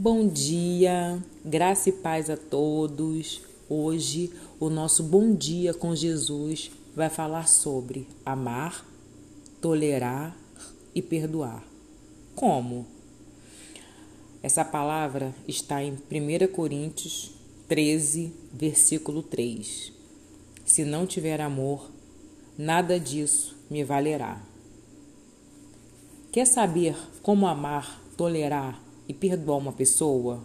Bom dia, graça e paz a todos. Hoje, o nosso Bom Dia com Jesus vai falar sobre amar, tolerar e perdoar. Como? Essa palavra está em 1 Coríntios 13, versículo 3. Se não tiver amor, nada disso me valerá. Quer saber como amar, tolerar e perdoar uma pessoa?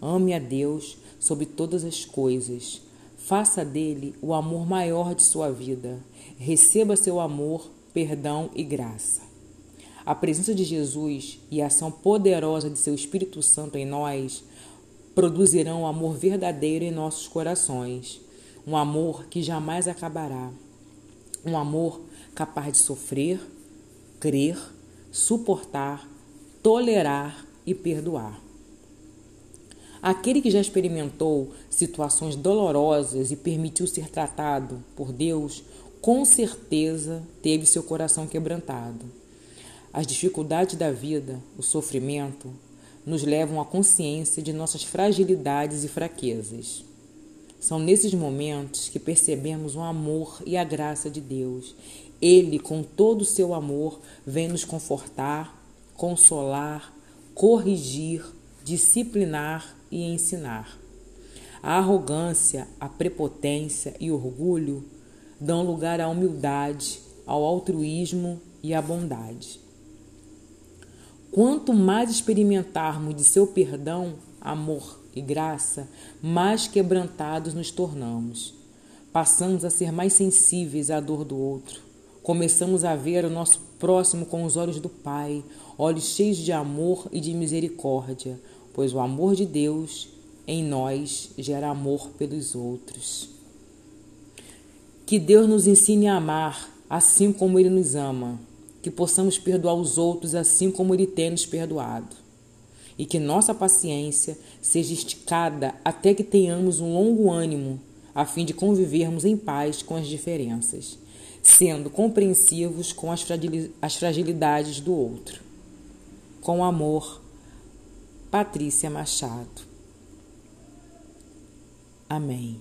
Ame a Deus sobre todas as coisas. Faça dele o amor maior de sua vida. Receba seu amor, perdão e graça. A presença de Jesus e a ação poderosa de seu Espírito Santo em nós produzirão um amor verdadeiro em nossos corações, um amor que jamais acabará, um amor capaz de sofrer, crer, suportar, tolerar e perdoar. Aquele que já experimentou situações dolorosas e permitiu ser tratado por Deus, com certeza teve seu coração quebrantado. As dificuldades da vida, o sofrimento, nos levam à consciência de nossas fragilidades e fraquezas. São nesses momentos que percebemos o amor e a graça de Deus. Ele, com todo o seu amor, vem nos confortar, consolar, corrigir, disciplinar e ensinar. A arrogância, a prepotência e orgulho dão lugar à humildade, ao altruísmo e à bondade. Quanto mais experimentarmos de seu perdão, amor e graça, mais quebrantados nos tornamos. Passamos a ser mais sensíveis à dor do outro. Começamos a ver o nosso próximo com os olhos do Pai, olhos cheios de amor e de misericórdia, pois o amor de Deus em nós gera amor pelos outros. Que Deus nos ensine a amar assim como Ele nos ama que possamos perdoar os outros assim como Ele tem nos perdoado. E que nossa paciência seja esticada até que tenhamos um longo ânimo, a fim de convivermos em paz com as diferenças, sendo compreensivos com as fragilidades do outro. Com amor, Patrícia Machado. Amém.